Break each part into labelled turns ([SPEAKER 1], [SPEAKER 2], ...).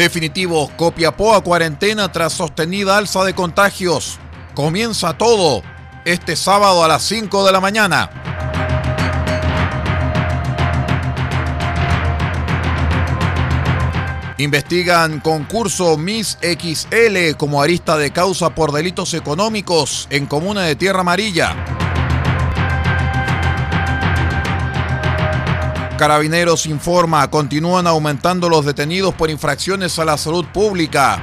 [SPEAKER 1] Definitivo, Copiapó a cuarentena tras sostenida alza de contagios. Comienza todo este sábado a las 5 de la mañana. Investigan concurso Miss XL como arista de causa por delitos económicos en comuna de Tierra Amarilla. Carabineros informa, continúan aumentando los detenidos por infracciones a la salud pública.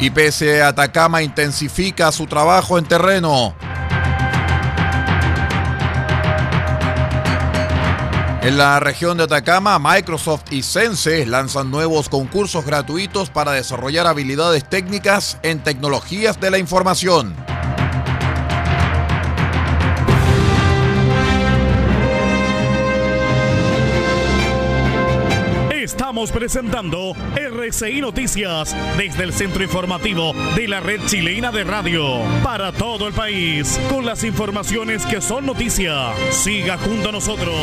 [SPEAKER 1] IPS Atacama intensifica su trabajo en terreno. En la región de Atacama, Microsoft y Sense lanzan nuevos concursos gratuitos para desarrollar habilidades técnicas en tecnologías de la información.
[SPEAKER 2] Presentando RCI Noticias desde el centro informativo de la red chilena de radio para todo el país con las informaciones que son noticia. Siga junto a nosotros.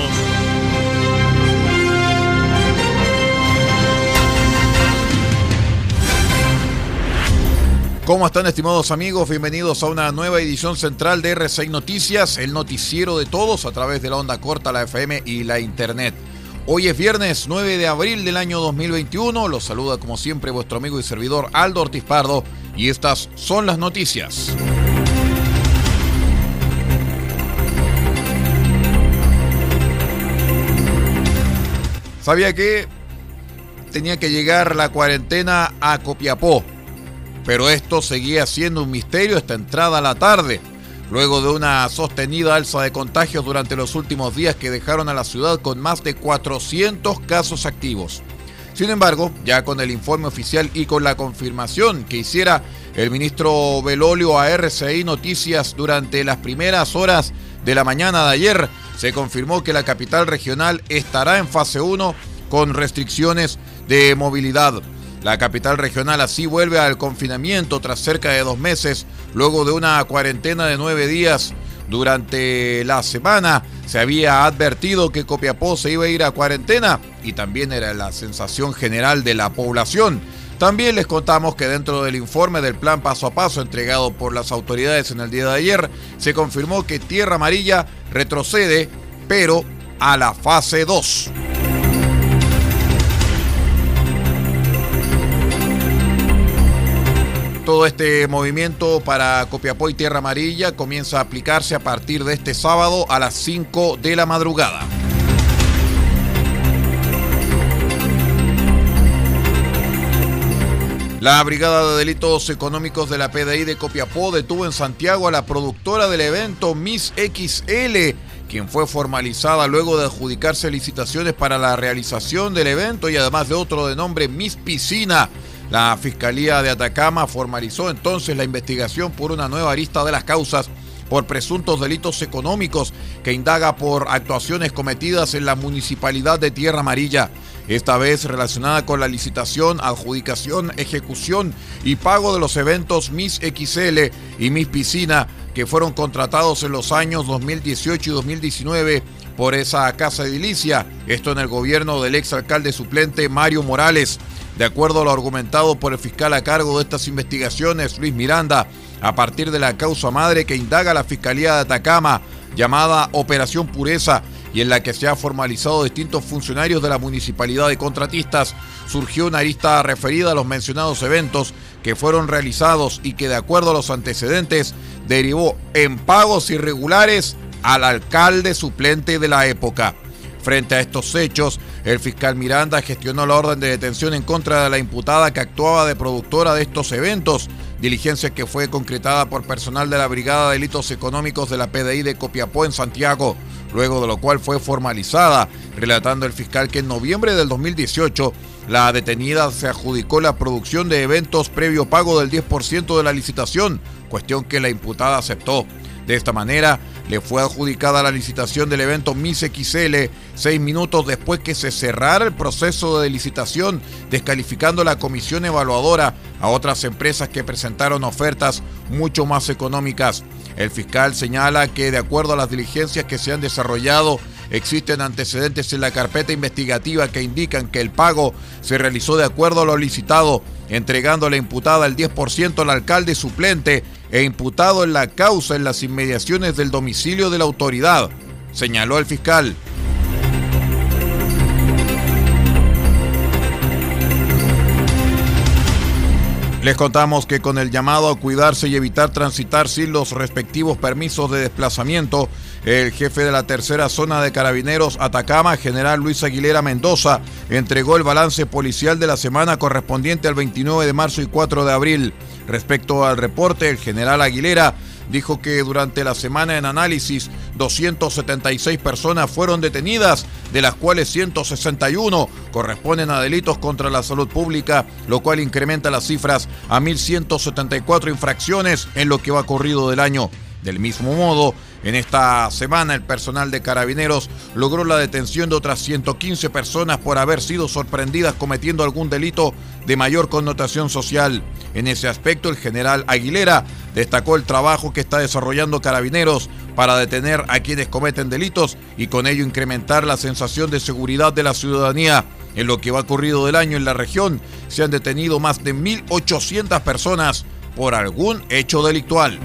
[SPEAKER 1] ¿Cómo están estimados amigos? Bienvenidos a una nueva edición central de R6 Noticias, el noticiero de todos a través de la onda corta, la FM y la Internet. Hoy es viernes 9 de abril del año 2021. Los saluda como siempre vuestro amigo y servidor Aldo Ortiz Pardo y estas son las noticias. Sabía que tenía que llegar la cuarentena a Copiapó, pero esto seguía siendo un misterio esta entrada a la tarde luego de una sostenida alza de contagios durante los últimos días que dejaron a la ciudad con más de 400 casos activos. Sin embargo, ya con el informe oficial y con la confirmación que hiciera el ministro Belolio a RCI Noticias durante las primeras horas de la mañana de ayer, se confirmó que la capital regional estará en fase 1 con restricciones de movilidad. La capital regional así vuelve al confinamiento tras cerca de dos meses, luego de una cuarentena de nueve días. Durante la semana se había advertido que Copiapó se iba a ir a cuarentena y también era la sensación general de la población. También les contamos que dentro del informe del plan paso a paso entregado por las autoridades en el día de ayer, se confirmó que Tierra Amarilla retrocede, pero a la fase 2. Todo este movimiento para Copiapó y Tierra Amarilla comienza a aplicarse a partir de este sábado a las 5 de la madrugada. La Brigada de Delitos Económicos de la PDI de Copiapó detuvo en Santiago a la productora del evento Miss XL, quien fue formalizada luego de adjudicarse licitaciones para la realización del evento y además de otro de nombre Miss Piscina. La Fiscalía de Atacama formalizó entonces la investigación por una nueva arista de las causas por presuntos delitos económicos que indaga por actuaciones cometidas en la municipalidad de Tierra Amarilla esta vez relacionada con la licitación, adjudicación, ejecución y pago de los eventos Miss XL y Miss Piscina que fueron contratados en los años 2018 y 2019 por esa casa edilicia, esto en el gobierno del exalcalde suplente Mario Morales. De acuerdo a lo argumentado por el fiscal a cargo de estas investigaciones, Luis Miranda, a partir de la causa madre que indaga la Fiscalía de Atacama, llamada Operación Pureza, y en la que se ha formalizado distintos funcionarios de la municipalidad de contratistas, surgió una lista referida a los mencionados eventos que fueron realizados y que de acuerdo a los antecedentes derivó en pagos irregulares al alcalde suplente de la época. Frente a estos hechos, el fiscal Miranda gestionó la orden de detención en contra de la imputada que actuaba de productora de estos eventos, diligencia que fue concretada por personal de la Brigada de Delitos Económicos de la PDI de Copiapó en Santiago luego de lo cual fue formalizada, relatando el fiscal que en noviembre del 2018 la detenida se adjudicó la producción de eventos previo pago del 10% de la licitación, cuestión que la imputada aceptó. De esta manera, le fue adjudicada la licitación del evento Miss XL seis minutos después que se cerrara el proceso de licitación, descalificando la comisión evaluadora a otras empresas que presentaron ofertas mucho más económicas. El fiscal señala que de acuerdo a las diligencias que se han desarrollado, existen antecedentes en la carpeta investigativa que indican que el pago se realizó de acuerdo a lo licitado, entregando a la imputada el 10% al alcalde suplente e imputado en la causa en las inmediaciones del domicilio de la autoridad, señaló el fiscal. Les contamos que con el llamado a cuidarse y evitar transitar sin los respectivos permisos de desplazamiento, el jefe de la tercera zona de carabineros Atacama, general Luis Aguilera Mendoza, entregó el balance policial de la semana correspondiente al 29 de marzo y 4 de abril. Respecto al reporte, el general Aguilera dijo que durante la semana en análisis 276 personas fueron detenidas, de las cuales 161 corresponden a delitos contra la salud pública, lo cual incrementa las cifras a 1.174 infracciones en lo que va corrido del año. Del mismo modo, en esta semana el personal de carabineros logró la detención de otras 115 personas por haber sido sorprendidas cometiendo algún delito de mayor connotación social. En ese aspecto el general Aguilera destacó el trabajo que está desarrollando carabineros para detener a quienes cometen delitos y con ello incrementar la sensación de seguridad de la ciudadanía. En lo que va corrido del año en la región se han detenido más de 1.800 personas por algún hecho delictual.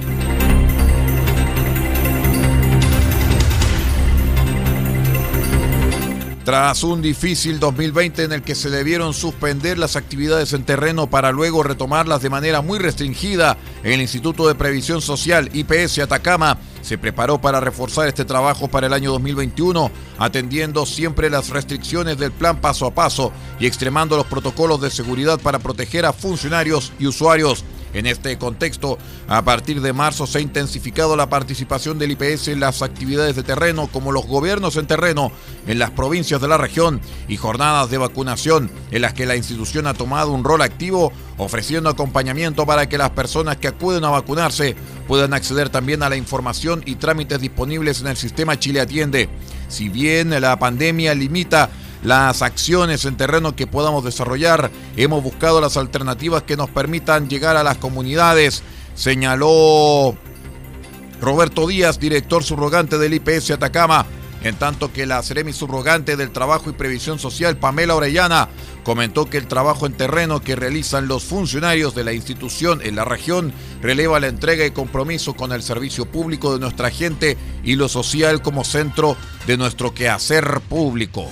[SPEAKER 1] Tras un difícil 2020 en el que se debieron suspender las actividades en terreno para luego retomarlas de manera muy restringida, el Instituto de Previsión Social IPS Atacama se preparó para reforzar este trabajo para el año 2021, atendiendo siempre las restricciones del plan paso a paso y extremando los protocolos de seguridad para proteger a funcionarios y usuarios. En este contexto, a partir de marzo se ha intensificado la participación del IPS en las actividades de terreno, como los gobiernos en terreno en las provincias de la región y jornadas de vacunación, en las que la institución ha tomado un rol activo, ofreciendo acompañamiento para que las personas que acuden a vacunarse puedan acceder también a la información y trámites disponibles en el sistema Chile Atiende. Si bien la pandemia limita las acciones en terreno que podamos desarrollar. Hemos buscado las alternativas que nos permitan llegar a las comunidades, señaló Roberto Díaz, director subrogante del IPS Atacama. En tanto que la Seremi subrogante del Trabajo y Previsión Social, Pamela Orellana, comentó que el trabajo en terreno que realizan los funcionarios de la institución en la región releva la entrega y compromiso con el servicio público de nuestra gente y lo social como centro de nuestro quehacer público.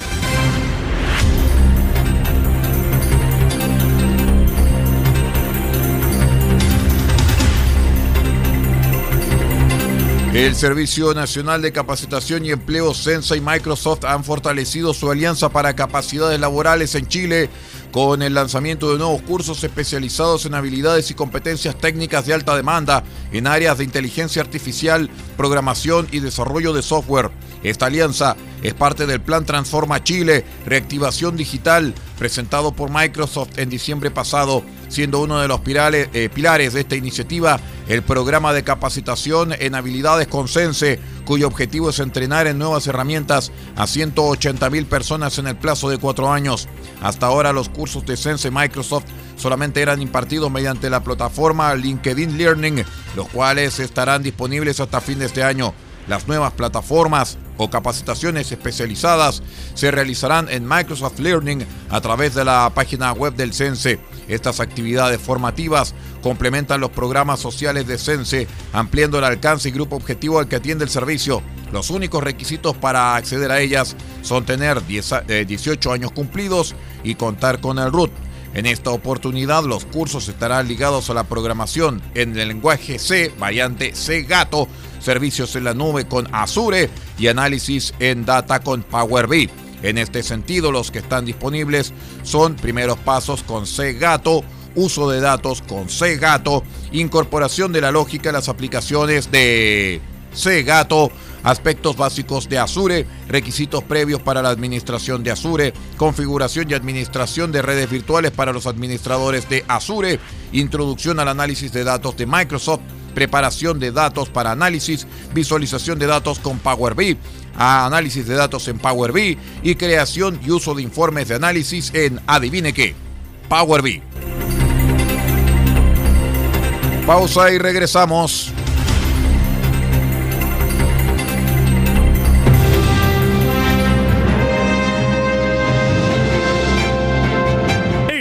[SPEAKER 1] El Servicio Nacional de Capacitación y Empleo Sensa y Microsoft han fortalecido su alianza para capacidades laborales en Chile con el lanzamiento de nuevos cursos especializados en habilidades y competencias técnicas de alta demanda en áreas de inteligencia artificial, programación y desarrollo de software. Esta alianza es parte del Plan Transforma Chile, reactivación digital, presentado por Microsoft en diciembre pasado, siendo uno de los eh, pilares de esta iniciativa el programa de capacitación en habilidades con Sense, cuyo objetivo es entrenar en nuevas herramientas a 180 mil personas en el plazo de cuatro años. Hasta ahora los cursos de Sense Microsoft solamente eran impartidos mediante la plataforma LinkedIn Learning, los cuales estarán disponibles hasta fin de este año. Las nuevas plataformas o capacitaciones especializadas se realizarán en Microsoft Learning a través de la página web del CENSE. Estas actividades formativas complementan los programas sociales de CENSE, ampliando el alcance y grupo objetivo al que atiende el servicio. Los únicos requisitos para acceder a ellas son tener 18 eh, años cumplidos y contar con el RUT. En esta oportunidad los cursos estarán ligados a la programación en el lenguaje C, variante C Gato, servicios en la nube con Azure y análisis en data con Power BI. En este sentido, los que están disponibles son primeros pasos con C-Gato, uso de datos con C-Gato, incorporación de la lógica a las aplicaciones de C-Gato, aspectos básicos de Azure, requisitos previos para la administración de Azure, configuración y administración de redes virtuales para los administradores de Azure, introducción al análisis de datos de Microsoft, preparación de datos para análisis, visualización de datos con Power BI, análisis de datos en Power BI y creación y uso de informes de análisis en Adivine qué, Power BI. Pausa y regresamos.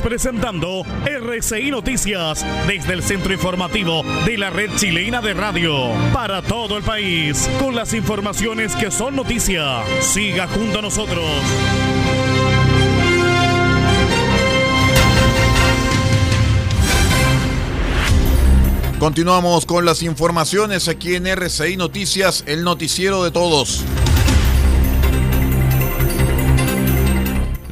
[SPEAKER 2] Presentando RCI Noticias desde el centro informativo de la red chilena de radio para todo el país con las informaciones que son noticia. Siga junto a nosotros.
[SPEAKER 1] Continuamos con las informaciones aquí en RCI Noticias, el noticiero de todos.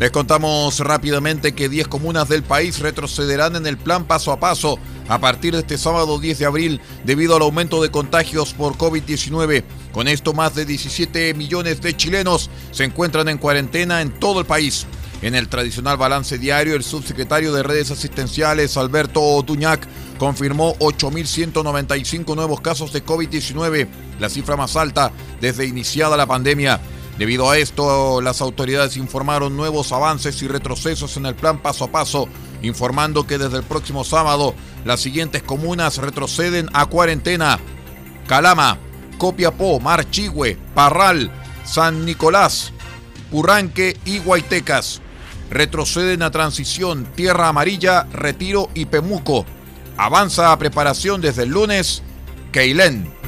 [SPEAKER 1] Les contamos rápidamente que 10 comunas del país retrocederán en el plan paso a paso a partir de este sábado 10 de abril debido al aumento de contagios por COVID-19. Con esto, más de 17 millones de chilenos se encuentran en cuarentena en todo el país. En el tradicional balance diario, el subsecretario de redes asistenciales, Alberto Otuñac, confirmó 8.195 nuevos casos de COVID-19, la cifra más alta desde iniciada la pandemia. Debido a esto, las autoridades informaron nuevos avances y retrocesos en el plan paso a paso, informando que desde el próximo sábado las siguientes comunas retroceden a cuarentena. Calama, Copiapó, Marchigüe, Parral, San Nicolás, Urranque y Guaitecas. Retroceden a transición Tierra Amarilla, Retiro y Pemuco. Avanza a preparación desde el lunes, Keilén.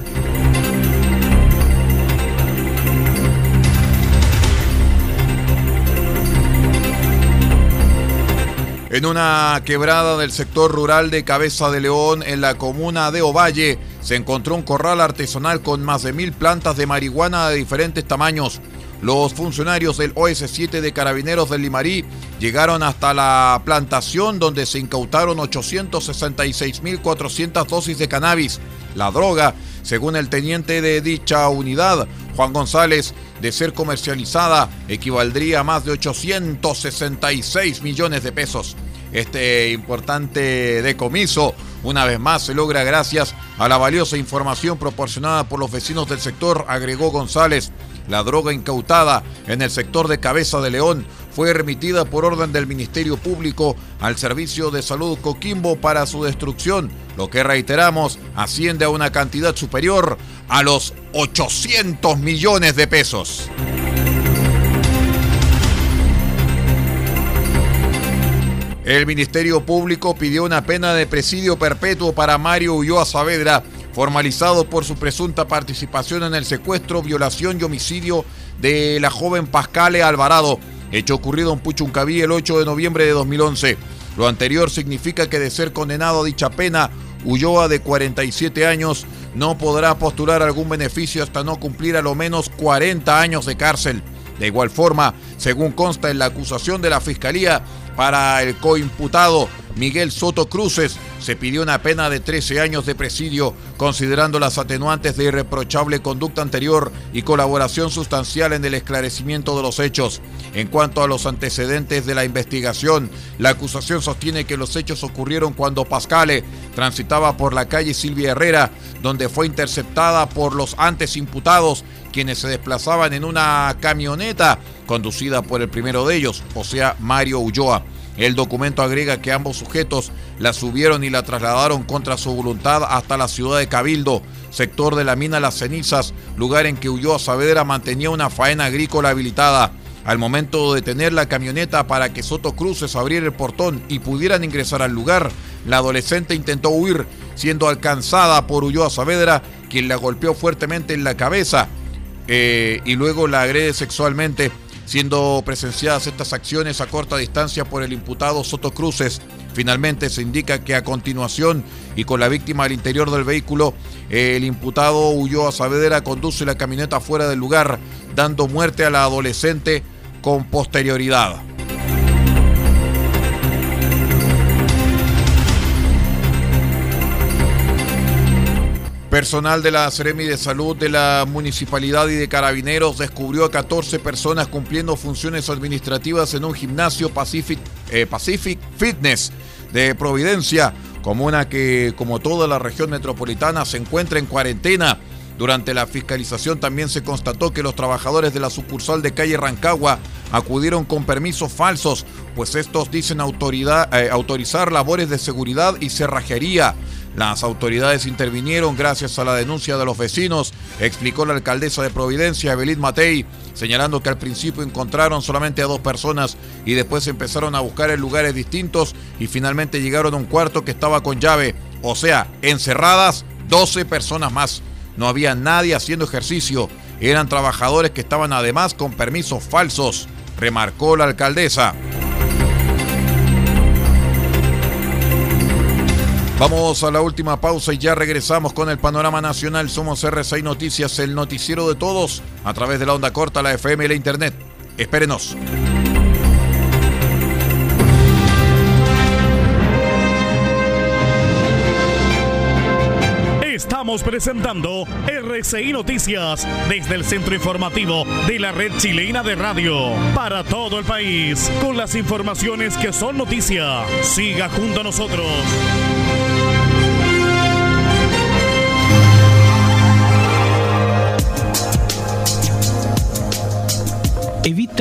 [SPEAKER 1] En una quebrada del sector rural de Cabeza de León, en la comuna de Ovalle, se encontró un corral artesanal con más de mil plantas de marihuana de diferentes tamaños. Los funcionarios del OS7 de Carabineros del Limarí llegaron hasta la plantación donde se incautaron 866.400 dosis de cannabis. La droga, según el teniente de dicha unidad, Juan González, de ser comercializada, equivaldría a más de 866 millones de pesos. Este importante decomiso, una vez más, se logra gracias a la valiosa información proporcionada por los vecinos del sector, agregó González. La droga incautada en el sector de Cabeza de León fue remitida por orden del Ministerio Público al Servicio de Salud Coquimbo para su destrucción, lo que reiteramos asciende a una cantidad superior a los 800 millones de pesos. El Ministerio Público pidió una pena de presidio perpetuo para Mario Ulloa Saavedra, formalizado por su presunta participación en el secuestro, violación y homicidio de la joven Pascale Alvarado, hecho ocurrido en Puchuncaví el 8 de noviembre de 2011. Lo anterior significa que de ser condenado a dicha pena, Ulloa, de 47 años, no podrá postular algún beneficio hasta no cumplir a lo menos 40 años de cárcel. De igual forma, según consta en la acusación de la Fiscalía, para el coimputado Miguel Soto Cruces se pidió una pena de 13 años de presidio, considerando las atenuantes de irreprochable conducta anterior y colaboración sustancial en el esclarecimiento de los hechos. En cuanto a los antecedentes de la investigación, la acusación sostiene que los hechos ocurrieron cuando Pascale transitaba por la calle Silvia Herrera, donde fue interceptada por los antes imputados, quienes se desplazaban en una camioneta conducida por el primero de ellos, o sea, Mario Ulloa. El documento agrega que ambos sujetos la subieron y la trasladaron contra su voluntad hasta la ciudad de Cabildo, sector de la mina Las Cenizas, lugar en que Ulloa Saavedra mantenía una faena agrícola habilitada. Al momento de detener la camioneta para que Soto Cruces abriera el portón y pudieran ingresar al lugar, la adolescente intentó huir, siendo alcanzada por Ulloa Saavedra, quien la golpeó fuertemente en la cabeza eh, y luego la agrede sexualmente siendo presenciadas estas acciones a corta distancia por el imputado Soto Cruces. Finalmente se indica que a continuación y con la víctima al interior del vehículo, el imputado huyó a Saavedra, conduce la camioneta fuera del lugar, dando muerte a la adolescente con posterioridad. Personal de la Seremi de Salud de la Municipalidad y de Carabineros descubrió a 14 personas cumpliendo funciones administrativas en un gimnasio Pacific, eh, Pacific Fitness de Providencia, comuna que, como toda la región metropolitana, se encuentra en cuarentena. Durante la fiscalización también se constató que los trabajadores de la sucursal de calle Rancagua acudieron con permisos falsos, pues estos dicen autoridad, eh, autorizar labores de seguridad y cerrajería. Las autoridades intervinieron gracias a la denuncia de los vecinos, explicó la alcaldesa de Providencia, Evelyn Matei, señalando que al principio encontraron solamente a dos personas y después empezaron a buscar en lugares distintos y finalmente llegaron a un cuarto que estaba con llave, o sea, encerradas 12 personas más. No había nadie haciendo ejercicio, eran trabajadores que estaban además con permisos falsos, remarcó la alcaldesa. Vamos a la última pausa y ya regresamos con el panorama nacional. Somos R6 Noticias, el noticiero de todos, a través de la onda corta, la FM y la Internet. Espérenos.
[SPEAKER 2] Estamos presentando RCI Noticias desde el centro informativo de la red chilena de radio para todo el país con las informaciones que son noticia. Siga junto a nosotros.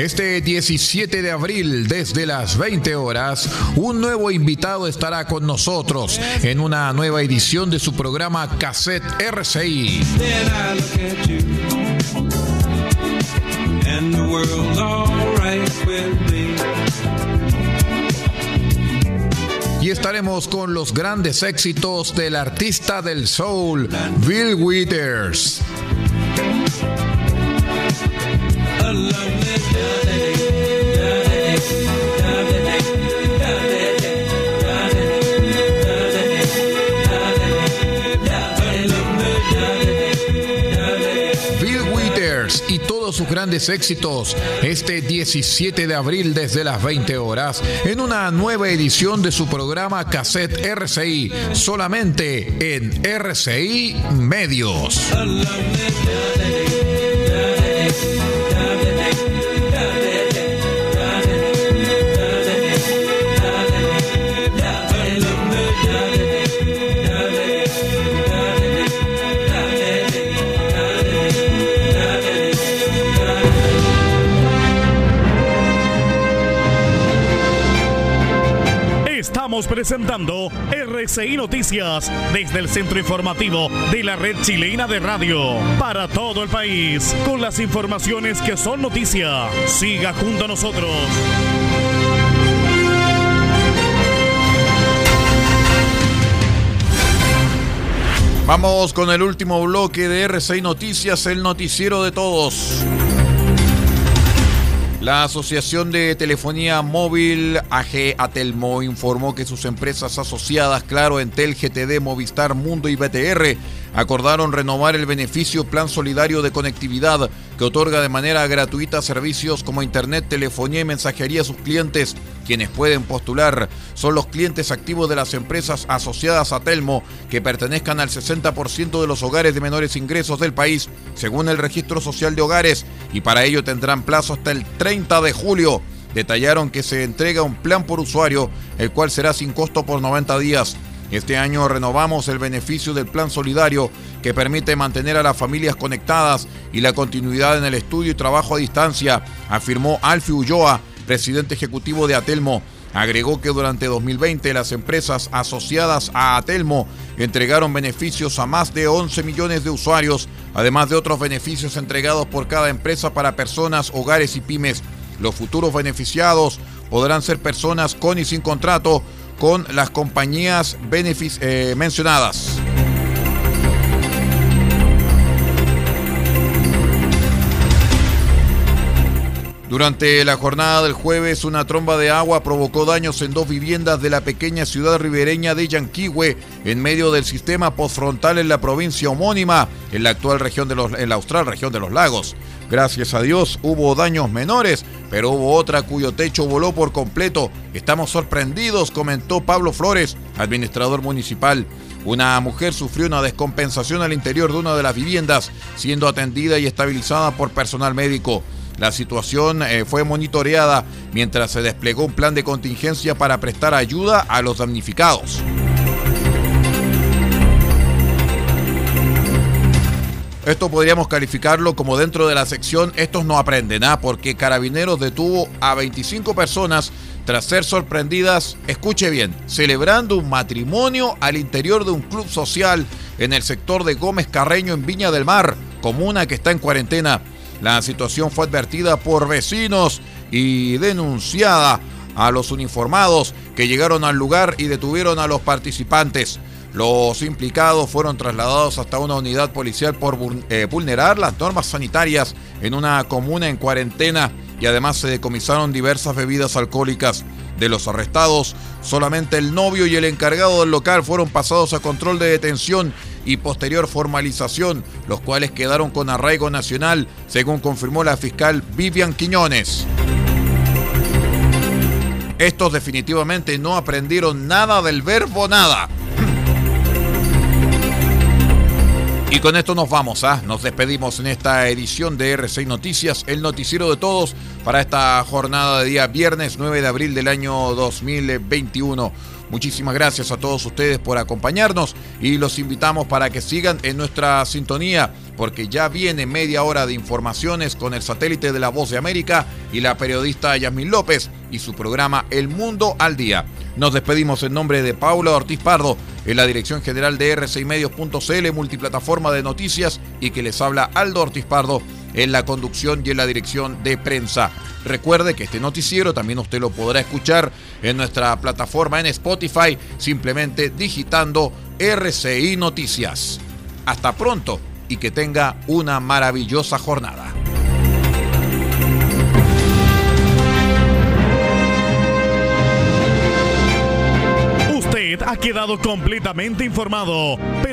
[SPEAKER 1] Este 17 de abril, desde las 20 horas, un nuevo invitado estará con nosotros en una nueva edición de su programa Cassette RCI. Y estaremos con los grandes éxitos del artista del soul, Bill Withers. Sus grandes éxitos este 17 de abril desde las 20 horas en una nueva edición de su programa Cassette RCI solamente en RCI Medios.
[SPEAKER 2] Presentando RCI Noticias desde el centro informativo de la red chilena de radio para todo el país con las informaciones que son noticia. Siga junto a nosotros.
[SPEAKER 1] Vamos con el último bloque de RCI Noticias, el noticiero de todos. La Asociación de Telefonía Móvil AG Atelmo informó que sus empresas asociadas, Claro, Entel, GTD, Movistar, Mundo y BTR, acordaron renovar el beneficio Plan Solidario de Conectividad que otorga de manera gratuita servicios como Internet, telefonía y mensajería a sus clientes. Quienes pueden postular son los clientes activos de las empresas asociadas a Telmo que pertenezcan al 60% de los hogares de menores ingresos del país, según el Registro Social de Hogares, y para ello tendrán plazo hasta el 30 de julio. Detallaron que se entrega un plan por usuario, el cual será sin costo por 90 días. Este año renovamos el beneficio del plan solidario que permite mantener a las familias conectadas y la continuidad en el estudio y trabajo a distancia, afirmó Alfie Ulloa, presidente ejecutivo de Atelmo. Agregó que durante 2020 las empresas asociadas a Atelmo entregaron beneficios a más de 11 millones de usuarios, además de otros beneficios entregados por cada empresa para personas, hogares y pymes. Los futuros beneficiados podrán ser personas con y sin contrato con las compañías eh, mencionadas. Durante la jornada del jueves, una tromba de agua provocó daños en dos viviendas de la pequeña ciudad ribereña de Yanquihue, en medio del sistema postfrontal en la provincia homónima, en la actual región de los, en la austral región de los lagos. Gracias a Dios hubo daños menores, pero hubo otra cuyo techo voló por completo. Estamos sorprendidos, comentó Pablo Flores, administrador municipal. Una mujer sufrió una descompensación al interior de una de las viviendas, siendo atendida y estabilizada por personal médico. La situación eh, fue monitoreada mientras se desplegó un plan de contingencia para prestar ayuda a los damnificados. Esto podríamos calificarlo como dentro de la sección Estos no aprenden, ¿ah? porque Carabineros detuvo a 25 personas tras ser sorprendidas, escuche bien, celebrando un matrimonio al interior de un club social en el sector de Gómez Carreño en Viña del Mar, comuna que está en cuarentena. La situación fue advertida por vecinos y denunciada a los uniformados que llegaron al lugar y detuvieron a los participantes. Los implicados fueron trasladados hasta una unidad policial por eh, vulnerar las normas sanitarias en una comuna en cuarentena y además se decomisaron diversas bebidas alcohólicas. De los arrestados, solamente el novio y el encargado del local fueron pasados a control de detención y posterior formalización, los cuales quedaron con arraigo nacional, según confirmó la fiscal Vivian Quiñones. Estos definitivamente no aprendieron nada del verbo nada. Y con esto nos vamos, ¿ah? nos despedimos en esta edición de R6 Noticias, el noticiero de todos para esta jornada de día viernes 9 de abril del año 2021. Muchísimas gracias a todos ustedes por acompañarnos y los invitamos para que sigan en nuestra sintonía porque ya viene media hora de informaciones con el satélite de la Voz de América y la periodista Yasmin López y su programa El Mundo al Día. Nos despedimos en nombre de Paula Ortiz Pardo, en la dirección general de r6medios.cl, multiplataforma de noticias, y que les habla Aldo Ortiz Pardo en la conducción y en la dirección de prensa. Recuerde que este noticiero también usted lo podrá escuchar en nuestra plataforma en Spotify, simplemente digitando RCI Noticias. Hasta pronto y que tenga una maravillosa jornada.
[SPEAKER 2] ha quedado completamente informado,